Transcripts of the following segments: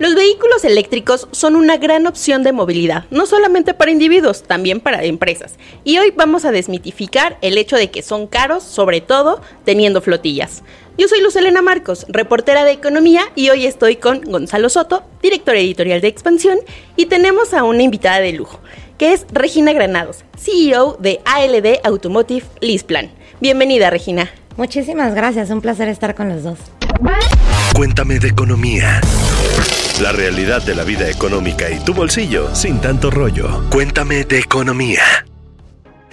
Los vehículos eléctricos son una gran opción de movilidad, no solamente para individuos, también para empresas. Y hoy vamos a desmitificar el hecho de que son caros, sobre todo teniendo flotillas. Yo soy Luz Elena Marcos, reportera de economía, y hoy estoy con Gonzalo Soto, director editorial de Expansión, y tenemos a una invitada de lujo, que es Regina Granados, CEO de ALD Automotive Leaseplan. Bienvenida, Regina. Muchísimas gracias, un placer estar con los dos. Cuéntame de economía. La realidad de la vida económica y tu bolsillo sin tanto rollo. Cuéntame de economía.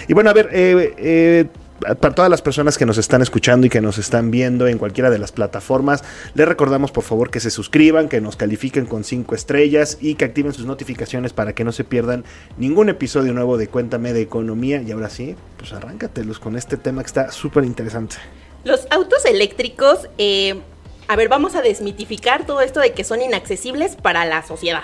Y bueno, a ver, eh, eh, para todas las personas que nos están escuchando y que nos están viendo en cualquiera de las plataformas, les recordamos por favor que se suscriban, que nos califiquen con cinco estrellas y que activen sus notificaciones para que no se pierdan ningún episodio nuevo de Cuéntame de Economía. Y ahora sí, pues arráncatelos con este tema que está súper interesante. Los autos eléctricos eh, a ver, vamos a desmitificar todo esto de que son inaccesibles para la sociedad.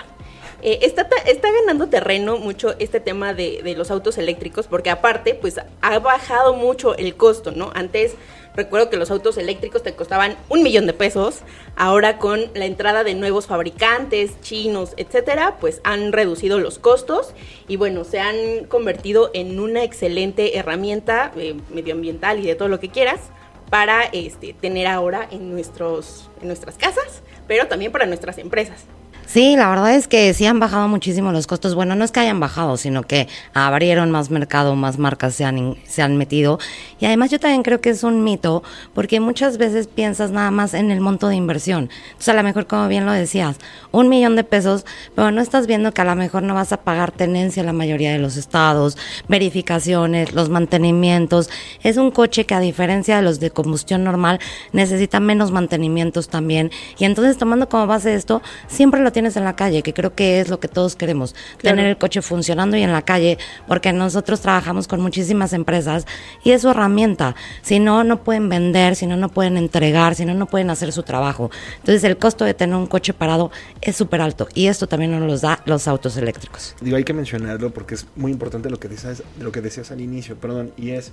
Eh, está, está, ganando terreno mucho este tema de, los autos eléctricos porque aparte pues ha bajado mucho el costo, ¿no? Antes recuerdo que los autos eléctricos te costaban un millón de pesos, ahora con la entrada de nuevos fabricantes chinos, etcétera, pues han reducido los costos y bueno, se han convertido en una excelente herramienta eh, medioambiental y de todo lo que quieras para este, tener ahora en, nuestros, en nuestras casas, pero también para nuestras empresas. Sí, la verdad es que sí han bajado muchísimo los costos. Bueno, no es que hayan bajado, sino que abrieron más mercado, más marcas se han, se han metido. Y además yo también creo que es un mito, porque muchas veces piensas nada más en el monto de inversión. Entonces, a lo mejor, como bien lo decías, un millón de pesos, pero no estás viendo que a lo mejor no vas a pagar tenencia en la mayoría de los estados, verificaciones, los mantenimientos. Es un coche que a diferencia de los de combustión normal, necesita menos mantenimientos también. Y entonces, tomando como base esto, siempre lo tienes en la calle, que creo que es lo que todos queremos, tener el coche funcionando y en la calle, porque nosotros trabajamos con muchísimas empresas y es su herramienta. Si no, no pueden vender, si no, no pueden entregar, si no, no pueden hacer su trabajo. Entonces, el costo de tener un coche parado es súper alto y esto también nos lo da los autos eléctricos. Digo, hay que mencionarlo porque es muy importante lo que decías, lo que decías al inicio, perdón, y es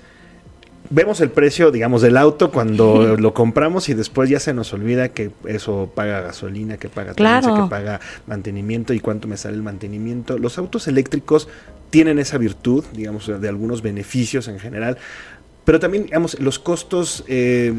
vemos el precio, digamos, del auto cuando lo compramos y después ya se nos olvida que eso paga gasolina, que paga claro. que paga mantenimiento y cuánto me sale el mantenimiento. Los autos eléctricos tienen esa virtud, digamos, de algunos beneficios en general. Pero también, digamos, los costos eh,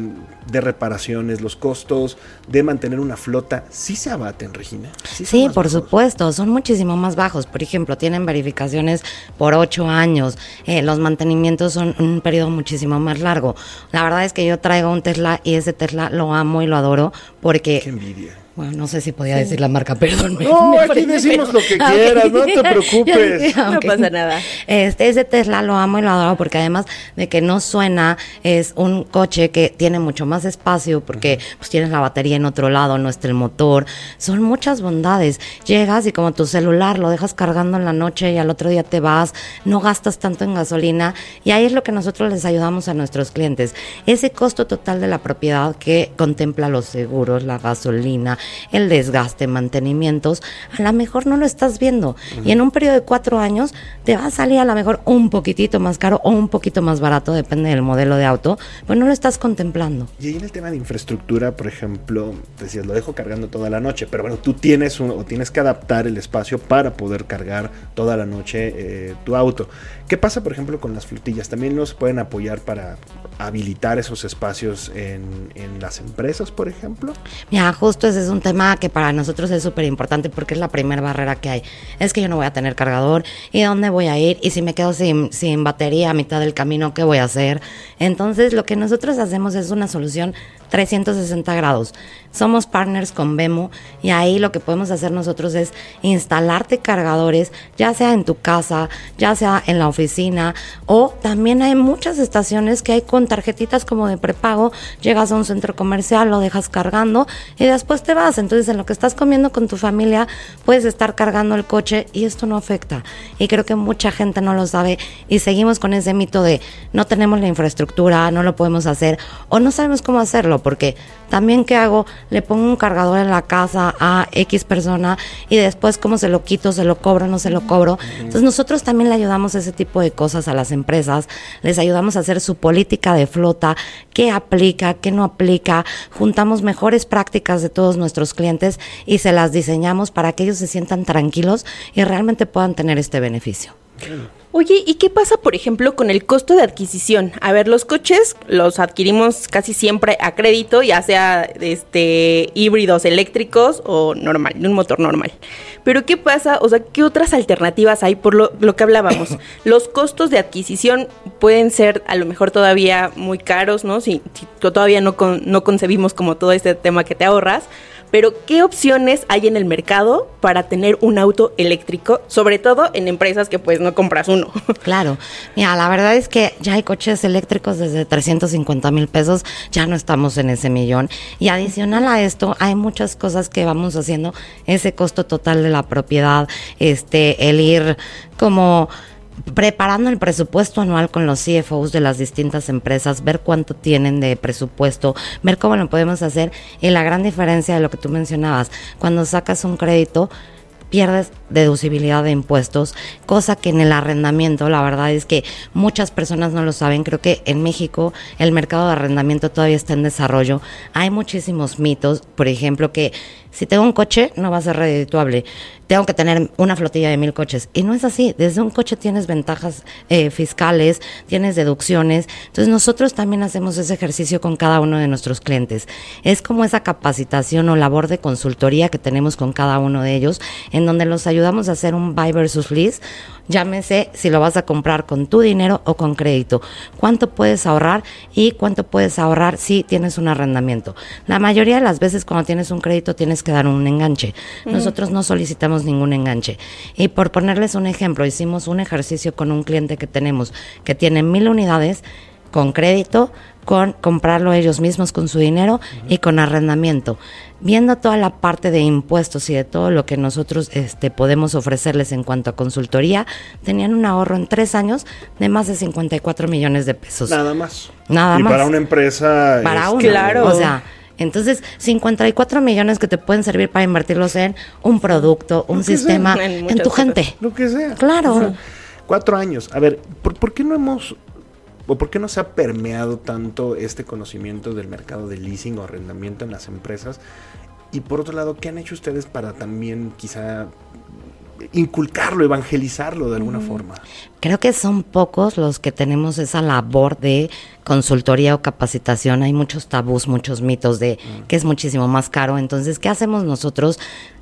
de reparaciones, los costos de mantener una flota, ¿sí se abaten, Regina? Sí, por supuesto, son muchísimo más bajos. Por ejemplo, tienen verificaciones por ocho años, eh, los mantenimientos son un periodo muchísimo más largo. La verdad es que yo traigo un Tesla y ese Tesla lo amo y lo adoro porque... Qué envidia bueno, no sé si podía decir la marca, perdón. No, aquí decimos lo que quieras, no te preocupes. No pasa nada. Este, ese Tesla lo amo y lo adoro porque además de que no suena, es un coche que tiene mucho más espacio porque pues tienes la batería en otro lado, no está el motor. Son muchas bondades. Llegas y como tu celular lo dejas cargando en la noche y al otro día te vas, no gastas tanto en gasolina y ahí es lo que nosotros les ayudamos a nuestros clientes. Ese costo total de la propiedad que contempla los seguros, la gasolina, el desgaste, mantenimientos, a lo mejor no lo estás viendo. Y en un periodo de cuatro años te va a salir a lo mejor un poquitito más caro o un poquito más barato, depende del modelo de auto, pues no lo estás contemplando. Y ahí en el tema de infraestructura, por ejemplo, decías, lo dejo cargando toda la noche, pero bueno, tú tienes un, o tienes que adaptar el espacio para poder cargar toda la noche eh, tu auto. ¿Qué pasa, por ejemplo, con las flotillas? ¿También nos pueden apoyar para habilitar esos espacios en, en las empresas, por ejemplo? Mira, justo ese es un tema que para nosotros es súper importante porque es la primera barrera que hay. Es que yo no voy a tener cargador y dónde voy a ir y si me quedo sin, sin batería a mitad del camino, ¿qué voy a hacer? Entonces, lo que nosotros hacemos es una solución 360 grados. Somos partners con Vemo y ahí lo que podemos hacer nosotros es instalarte cargadores, ya sea en tu casa, ya sea en la oficina o también hay muchas estaciones que hay con tarjetitas como de prepago, llegas a un centro comercial, lo dejas cargando y después te vas. Entonces en lo que estás comiendo con tu familia puedes estar cargando el coche y esto no afecta. Y creo que mucha gente no lo sabe y seguimos con ese mito de no tenemos la infraestructura, no lo podemos hacer o no sabemos cómo hacerlo porque también qué hago, le pongo un cargador en la casa a X persona y después cómo se lo quito, se lo cobro, no se lo cobro. Entonces nosotros también le ayudamos ese tipo de cosas a las empresas, les ayudamos a hacer su política de flota, qué aplica, qué no aplica, juntamos mejores prácticas de todos nuestros clientes y se las diseñamos para que ellos se sientan tranquilos y realmente puedan tener este beneficio. Oye, ¿y qué pasa, por ejemplo, con el costo de adquisición? A ver, los coches los adquirimos casi siempre a crédito, ya sea este híbridos eléctricos o normal, un motor normal. Pero ¿qué pasa? O sea, ¿qué otras alternativas hay por lo, lo que hablábamos? los costos de adquisición pueden ser a lo mejor todavía muy caros, ¿no? Si, si todavía no, con, no concebimos como todo este tema que te ahorras pero ¿qué opciones hay en el mercado para tener un auto eléctrico? Sobre todo en empresas que pues no compras uno. Claro, mira, la verdad es que ya hay coches eléctricos desde 350 mil pesos, ya no estamos en ese millón. Y adicional a esto, hay muchas cosas que vamos haciendo, ese costo total de la propiedad, este, el ir como preparando el presupuesto anual con los CFOs de las distintas empresas, ver cuánto tienen de presupuesto, ver cómo lo podemos hacer. Y la gran diferencia de lo que tú mencionabas, cuando sacas un crédito, pierdes deducibilidad de impuestos, cosa que en el arrendamiento, la verdad es que muchas personas no lo saben. Creo que en México el mercado de arrendamiento todavía está en desarrollo. Hay muchísimos mitos, por ejemplo, que si tengo un coche no va a ser redituable, tengo que tener una flotilla de mil coches. Y no es así, desde un coche tienes ventajas eh, fiscales, tienes deducciones, entonces nosotros también hacemos ese ejercicio con cada uno de nuestros clientes. Es como esa capacitación o labor de consultoría que tenemos con cada uno de ellos, en donde los ayudamos a hacer un buy versus lease Llámese si lo vas a comprar con tu dinero o con crédito. ¿Cuánto puedes ahorrar y cuánto puedes ahorrar si tienes un arrendamiento? La mayoría de las veces cuando tienes un crédito tienes que dar un enganche. Nosotros no solicitamos ningún enganche. Y por ponerles un ejemplo, hicimos un ejercicio con un cliente que tenemos que tiene mil unidades con crédito, con comprarlo ellos mismos con su dinero y con arrendamiento. Viendo toda la parte de impuestos y de todo lo que nosotros este, podemos ofrecerles en cuanto a consultoría, tenían un ahorro en tres años de más de 54 millones de pesos. Nada más. Nada y más. para una empresa. Para este, uno. Claro. O sea, entonces 54 millones que te pueden servir para invertirlos en un producto, un sistema, sea. En tu cosas. gente. Lo que sea. Claro. O sea, cuatro años. A ver, ¿por, por qué no hemos o por qué no se ha permeado tanto este conocimiento del mercado de leasing o arrendamiento en las empresas? Y por otro lado, ¿qué han hecho ustedes para también quizá inculcarlo, evangelizarlo de alguna forma? Creo que son pocos los que tenemos esa labor de consultoría o capacitación. Hay muchos tabús, muchos mitos de que es muchísimo más caro. Entonces, ¿qué hacemos nosotros?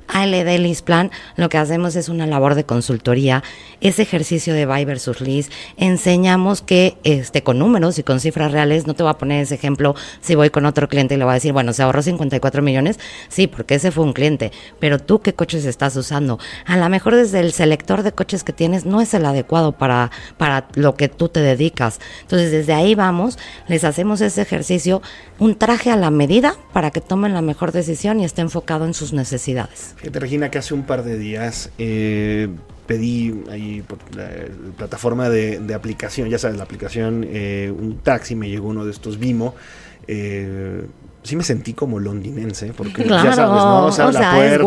ALD Lease Plan, lo que hacemos es una labor de consultoría, ese ejercicio de buy versus lease. Enseñamos que este, con números y con cifras reales, no te voy a poner ese ejemplo si voy con otro cliente y le voy a decir, bueno, se ahorró 54 millones, sí, porque ese fue un cliente, pero tú qué coches estás usando. A lo mejor desde el selector de coches que tienes no es el adecuado para, para lo que tú te dedicas. Entonces, desde ahí vamos, les hacemos ese ejercicicio, un traje a la medida para que tomen la mejor decisión y esté enfocado en sus necesidades. Fíjate, Regina, que hace un par de días eh, pedí ahí por la plataforma de, de aplicación, ya sabes, la aplicación, eh, un taxi, me llegó uno de estos Vimo. Eh, sí me sentí como londinense, porque ya sabes, ¿no? Se abre o sea, la es puerta.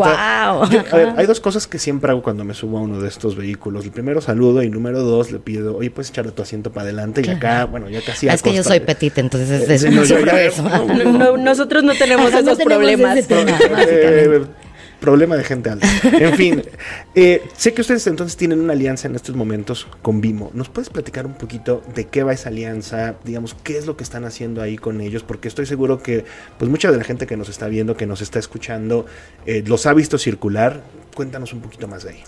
guau. Yo- a ver, hay dos cosas que siempre hago cuando me subo a uno de estos vehículos. El primero saludo y número dos le pido, oye, puedes echarle tu asiento para adelante y acá, bueno, ya casi es que yo soy petita, entonces es, Eh, es sí, no, yo sobre ya- eso. No, no, nosotros no tenemos Ajá, esos tenemos problemas. ese tema. Eh. Problema de gente alta. En fin, eh, sé que ustedes entonces tienen una alianza en estos momentos con Vimo. ¿Nos puedes platicar un poquito de qué va esa alianza? Digamos, qué es lo que están haciendo ahí con ellos, porque estoy seguro que pues mucha de la gente que nos está viendo, que nos está escuchando, eh, los ha visto circular. Cuéntanos un poquito más de ahí.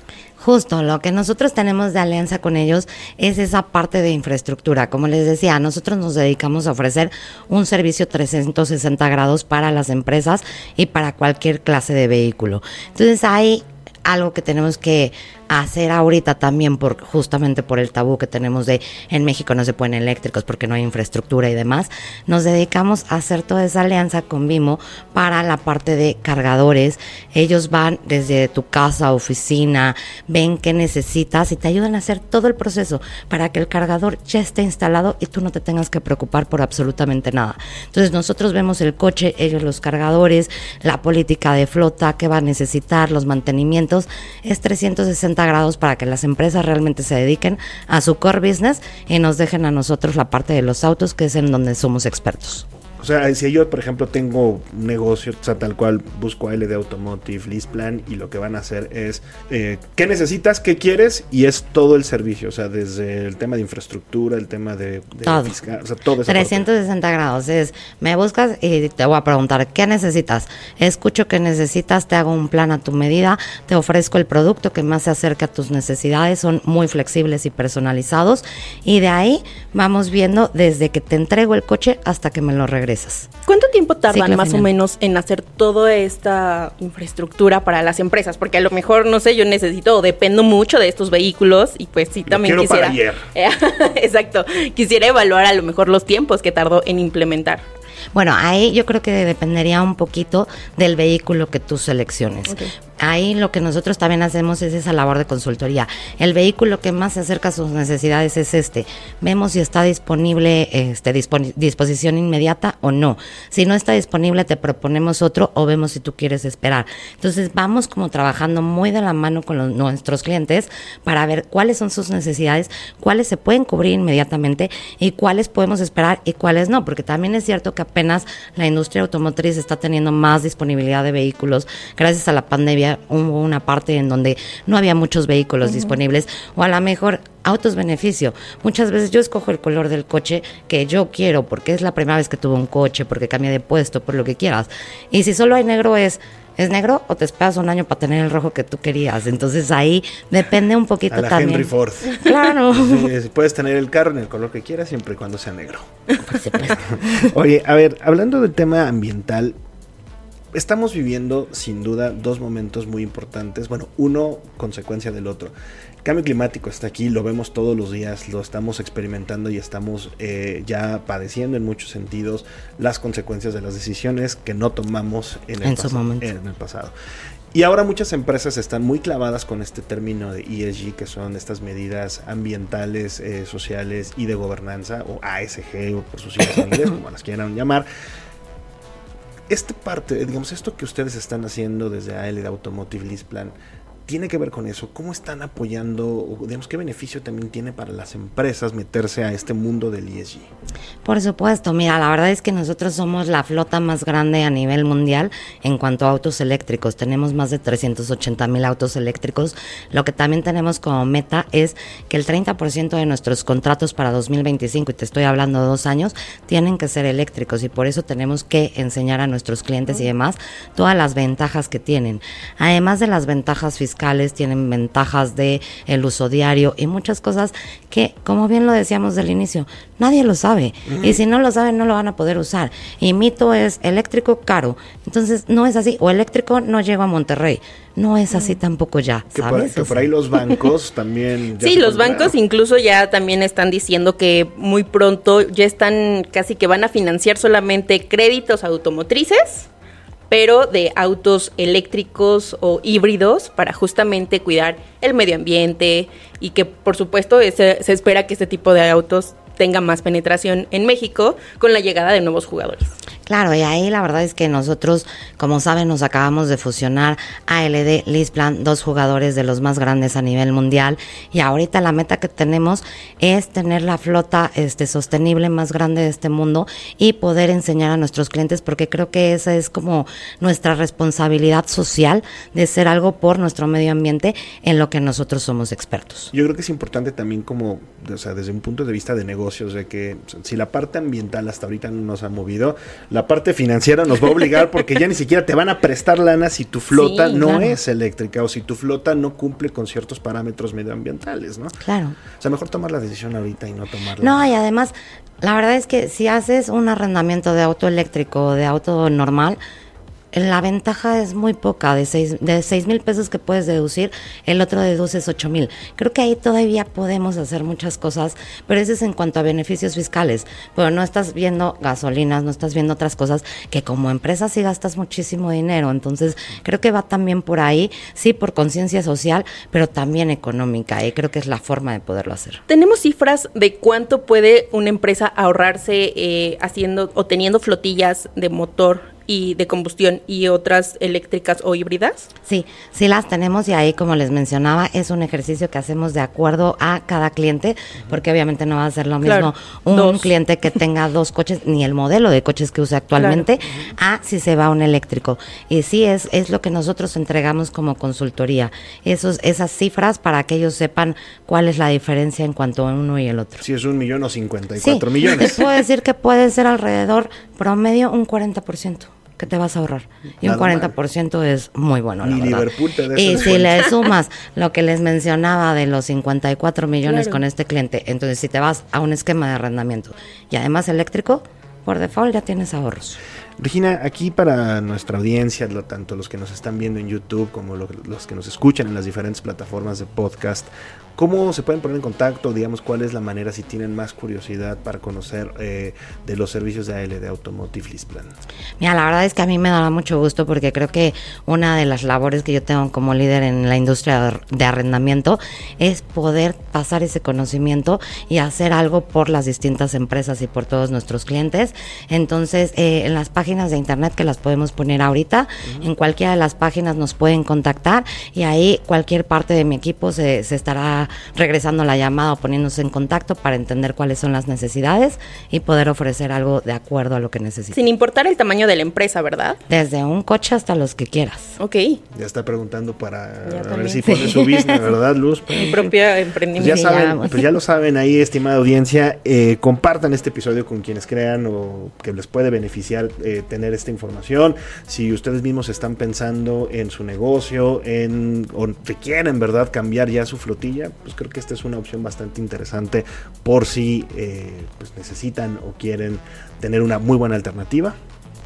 Justo, lo que nosotros tenemos de alianza con ellos es esa parte de infraestructura. Como les decía, nosotros nos dedicamos a ofrecer un servicio 360 grados para las empresas y para cualquier clase de vehículo. Entonces hay algo que tenemos que hacer ahorita también por justamente por el tabú que tenemos de en México no se pueden eléctricos porque no hay infraestructura y demás, nos dedicamos a hacer toda esa alianza con Vimo para la parte de cargadores. Ellos van desde tu casa, oficina, ven qué necesitas y te ayudan a hacer todo el proceso para que el cargador ya esté instalado y tú no te tengas que preocupar por absolutamente nada. Entonces nosotros vemos el coche, ellos los cargadores, la política de flota que va a necesitar, los mantenimientos, es 360 grados para que las empresas realmente se dediquen a su core business y nos dejen a nosotros la parte de los autos, que es en donde somos expertos. O sea, si yo, por ejemplo, tengo un negocio, o sea, tal cual busco a LD Automotive, List Plan, y lo que van a hacer es, eh, ¿qué necesitas? ¿Qué quieres? Y es todo el servicio, o sea, desde el tema de infraestructura, el tema de, todo. fiscal, o sea, todo 360 grados, es, me buscas y te voy a preguntar, ¿qué necesitas? Escucho que necesitas, te hago un plan a tu medida, te ofrezco el producto que más se acerca a tus necesidades, son muy flexibles y personalizados, y de ahí vamos viendo desde que te entrego el coche hasta que me lo ¿Cuánto tiempo tardan más o menos en hacer toda esta infraestructura para las empresas? Porque a lo mejor, no sé, yo necesito o dependo mucho de estos vehículos y pues sí, también quisiera... exacto, quisiera evaluar a lo mejor los tiempos que tardó en implementar. Bueno, ahí yo creo que dependería un poquito del vehículo que tú selecciones ahí lo que nosotros también hacemos es esa labor de consultoría. El vehículo que más se acerca a sus necesidades es este. Vemos si está disponible, este, disposición inmediata o no. Si no está disponible, te proponemos otro o vemos si tú quieres esperar. Entonces vamos como trabajando muy de la mano con nuestros clientes para ver cuáles son sus necesidades, cuáles se pueden cubrir inmediatamente y cuáles podemos esperar y cuáles no, porque también es cierto que apenas la industria automotriz está teniendo más disponibilidad de vehículos gracias a la pandemia hubo una parte en donde no había muchos vehículos disponibles o a lo mejor autos beneficio. Muchas veces yo escojo el color del coche que yo quiero porque es la primera vez que tuve un coche, porque cambia de puesto, por lo que quieras. Y si solo hay negro es ¿Es negro o te esperas un año para tener el rojo que tú querías? Entonces ahí depende un poquito a la también. Henry Ford. Claro. puedes tener el carro en el color que quieras siempre y cuando sea negro. Oye, a ver, hablando del tema ambiental, estamos viviendo sin duda dos momentos muy importantes. Bueno, uno consecuencia del otro. El cambio climático está aquí, lo vemos todos los días, lo estamos experimentando y estamos eh, ya padeciendo en muchos sentidos las consecuencias de las decisiones que no tomamos en el, en el pasado. Y ahora muchas empresas están muy clavadas con este término de ESG, que son estas medidas ambientales, eh, sociales y de gobernanza, o ASG, o por sus siglas en inglés, como las quieran llamar esta parte, digamos, esto que ustedes están haciendo desde AL de Automotive List Plan, tiene que ver con eso. ¿Cómo están apoyando, digamos, qué beneficio también tiene para las empresas meterse a este mundo del ESG? Por supuesto, mira, la verdad es que nosotros somos la flota más grande a nivel mundial en cuanto a autos eléctricos. Tenemos más de 380 mil autos eléctricos. Lo que también tenemos como meta es que el 30% de nuestros contratos para 2025, y te estoy hablando dos años, tienen que ser eléctricos y por eso tenemos que enseñar a nuestros clientes y demás todas las ventajas que tienen. Además de las ventajas fiscales, tienen ventajas de el uso diario y muchas cosas que, como bien lo decíamos del inicio, nadie lo sabe. Y si no lo saben, no lo van a poder usar. Y mito es eléctrico caro. Entonces, no es así. O eléctrico no llega a Monterrey. No es así tampoco ya. Que, Por, ahí los bancos también. sí, los bancos incluso ya también están diciendo que muy pronto ya están casi que van a financiar solamente créditos automotrices pero de autos eléctricos o híbridos para justamente cuidar el medio ambiente y que por supuesto se, se espera que este tipo de autos tenga más penetración en México con la llegada de nuevos jugadores. Claro, y ahí la verdad es que nosotros, como saben, nos acabamos de fusionar ALD, Lisplan, dos jugadores de los más grandes a nivel mundial. Y ahorita la meta que tenemos es tener la flota este, sostenible más grande de este mundo y poder enseñar a nuestros clientes, porque creo que esa es como nuestra responsabilidad social de ser algo por nuestro medio ambiente en lo que nosotros somos expertos. Yo creo que es importante también como, o sea, desde un punto de vista de negocios, de que si la parte ambiental hasta ahorita no nos ha movido, parte financiera nos va a obligar porque ya ni siquiera te van a prestar lana si tu flota Sí, no claro. es eléctrica o si tu flota no cumple con ciertos parámetros medioambientales, ¿no? Claro. O sea, mejor tomar la decisión ahorita y no tomarla. No, y además, la verdad es que si haces un arrendamiento de auto eléctrico o de auto normal, la ventaja es muy poca, de seis, de seis mil pesos que puedes deducir, el otro deduces ocho mil. Creo que ahí todavía podemos hacer muchas cosas, pero eso es en cuanto a beneficios fiscales. Pero no estás viendo gasolinas, no estás viendo otras cosas que como empresa sí gastas muchísimo dinero. Entonces, creo que va también por ahí, sí, por conciencia social, pero también económica. Y creo que es la forma de poderlo hacer. ¿Tenemos cifras de cuánto puede una empresa ahorrarse eh, haciendo o teniendo flotillas de motor y de combustión y otras eléctricas o híbridas? Sí, sí las tenemos y ahí, como les mencionaba, es un ejercicio que hacemos de acuerdo a cada cliente, porque obviamente no va a ser lo Claro, mismo un dos. cliente que tenga dos coches, ni el modelo de coches que use actualmente, a si se va a un eléctrico. Y sí, es, es lo que nosotros entregamos como consultoría, esos, esas cifras para que ellos sepan cuál es la diferencia en cuanto a uno y el otro. Si es un millón o 54 Sí, millones. Les puedo decir que puede ser alrededor promedio un 40% que te vas a ahorrar. Y Nada un mal. 40% es muy bueno, la Ni verdad. Liverpool te y si le sumas lo que les mencionaba de los 54 millones Claro. con este cliente, entonces si te vas a un esquema de arrendamiento y además eléctrico, por default ya tienes ahorros. Regina, aquí para nuestra audiencia, tanto los que nos están viendo en YouTube como lo- los que nos escuchan en las diferentes plataformas de podcast, ¿cómo se pueden poner en contacto? Digamos, ¿cuál es la manera si tienen más curiosidad para conocer eh, de los servicios de AL de Automotive Lease Plan? Mira, la verdad es que a mí me da mucho gusto porque creo que una de las labores que yo tengo como líder en la industria de arrendamiento es poder pasar ese conocimiento y hacer algo por las distintas empresas y por todos nuestros clientes. Entonces, eh, en las páginas de internet que las podemos poner ahorita, en cualquiera de las páginas nos pueden contactar y ahí cualquier parte de mi equipo se, se estará regresando la llamada o poniéndose en contacto para entender cuáles son las necesidades y poder ofrecer algo de acuerdo a lo que necesitan. Sin importar el tamaño de la empresa, ¿verdad? Desde un coche hasta los que quieras. Ok. Ya está preguntando para Ya a ver si pone su business, ¿verdad, Luz? Mi propio Pues emprendimiento. ya saben, pues ya lo saben ahí, estimada audiencia, eh, compartan este episodio con quienes crean o que les puede beneficiar eh, tener esta información. Si ustedes mismos están pensando en su negocio, en o que quieren, verdad, cambiar ya su flotilla, pues creo que esta es una opción bastante interesante por si eh, pues necesitan o quieren tener una muy buena alternativa.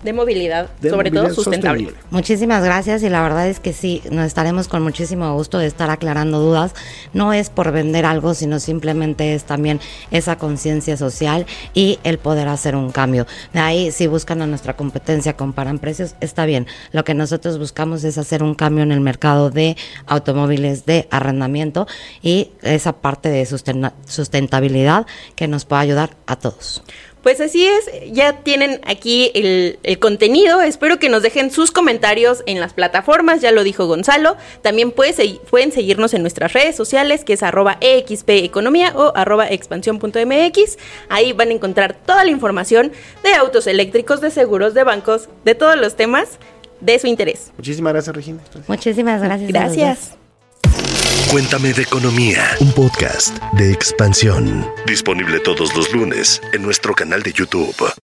De movilidad, de sobre movilidad todo sustentable. sostenible. Muchísimas gracias y la verdad es que sí, nos estaremos con muchísimo gusto de estar aclarando dudas. No es por vender algo, sino simplemente es también esa conciencia social y el poder hacer un cambio. De ahí, si buscan a nuestra competencia, comparan precios, está bien. Lo que nosotros buscamos es hacer un cambio en el mercado de automóviles de arrendamiento y esa parte de susten- sustentabilidad que nos pueda ayudar a todos. Pues así es, ya tienen aquí el, el contenido. Espero que nos dejen sus comentarios en las plataformas, ya lo dijo Gonzalo. También puede pueden seguirnos en nuestras redes sociales, que es arroba EXP Economía o arroba expansión.mx. Ahí van a encontrar toda la información de autos eléctricos, de seguros, de bancos, de todos los temas de su interés. Muchísimas gracias, Regina. Muchísimas gracias. Gracias. Cuéntame de Economía, un podcast de expansión. Disponible todos los lunes en nuestro canal de YouTube.